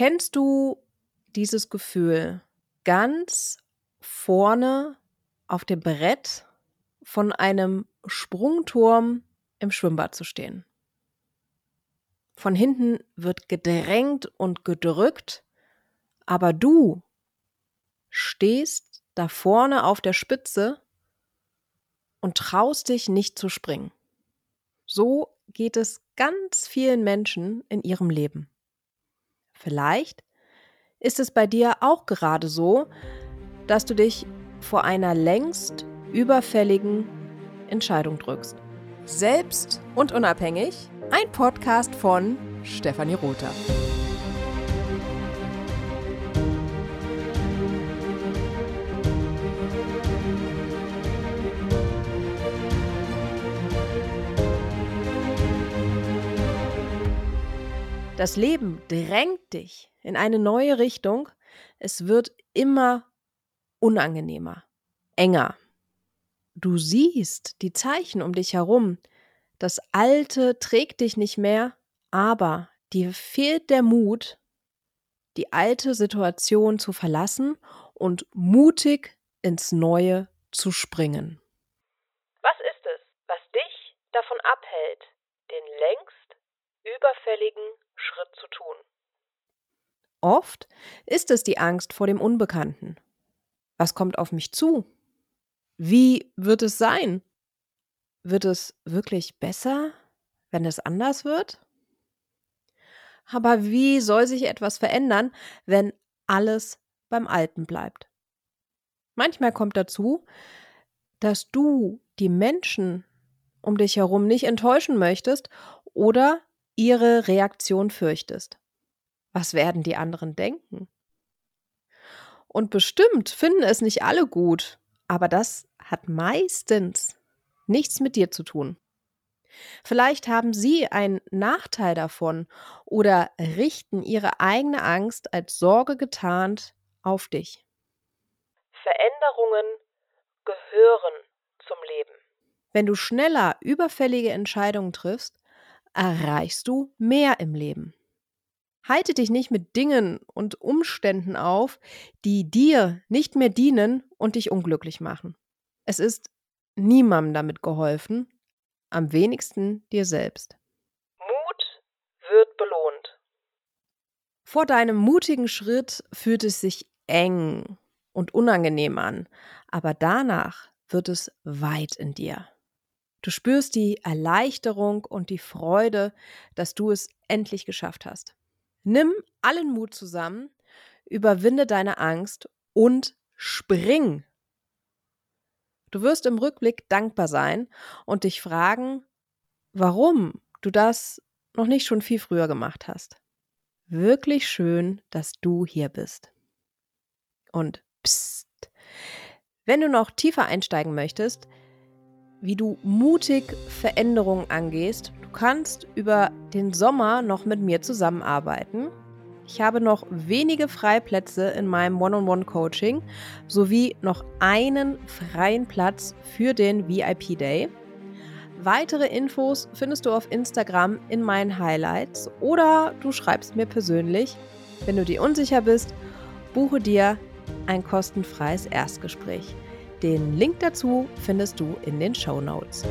Kennst du dieses Gefühl, ganz vorne auf dem Brett von einem Sprungturm im Schwimmbad zu stehen? Von hinten wird gedrängt und gedrückt, aber du stehst da vorne auf der Spitze und traust dich nicht zu springen. So geht es ganz vielen Menschen in ihrem Leben. Vielleicht ist es bei dir auch gerade so, dass du dich vor einer längst überfälligen Entscheidung drückst. Selbst und unabhängig, ein Podcast von Stefanie Rother. Das Leben drängt dich in eine neue Richtung. Es wird immer unangenehmer, enger. Du siehst die Zeichen um dich herum. Das Alte trägt dich nicht mehr, aber dir fehlt der Mut, die alte Situation zu verlassen und mutig ins Neue zu springen. Was ist es, was dich davon abhält, den längst überfälligen Schritt zu tun. Oft ist es die Angst vor dem Unbekannten. Was kommt auf mich zu? Wie wird es sein? Wird es wirklich besser, wenn es anders wird? Aber wie soll sich etwas verändern, wenn alles beim Alten bleibt? Manchmal kommt dazu, dass du die Menschen um dich herum nicht enttäuschen möchtest oder ihre Reaktion fürchtest. Was werden die anderen denken? Und bestimmt finden es nicht alle gut, aber das hat meistens nichts mit dir zu tun. Vielleicht haben sie einen Nachteil davon oder richten ihre eigene Angst als Sorge getarnt auf dich. Veränderungen gehören zum Leben. Wenn du schneller überfällige Entscheidungen triffst, erreichst du mehr im Leben. Halte dich nicht mit Dingen und Umständen auf, die dir nicht mehr dienen und dich unglücklich machen. Es ist niemandem damit geholfen, am wenigsten dir selbst. Mut wird belohnt. Vor deinem mutigen Schritt fühlt es sich eng und unangenehm an, aber danach wird es weit in dir. Du spürst die Erleichterung und die Freude, dass du es endlich geschafft hast. Nimm allen Mut zusammen, überwinde deine Angst und spring. Du wirst im Rückblick dankbar sein und dich fragen, warum du das noch nicht schon viel früher gemacht hast. Wirklich schön, dass du hier bist. Und psst, wenn du noch tiefer einsteigen möchtest, wie du mutig Veränderungen angehst. Du kannst über den Sommer noch mit mir zusammenarbeiten. Ich habe noch wenige Freiplätze in meinem One-on-One-Coaching sowie noch einen freien Platz für den VIP Day. Weitere Infos findest du auf Instagram in meinen Highlights oder du schreibst mir persönlich. Wenn du dir unsicher bist, buche dir ein kostenfreies Erstgespräch. Den Link dazu findest du in den Show Notes.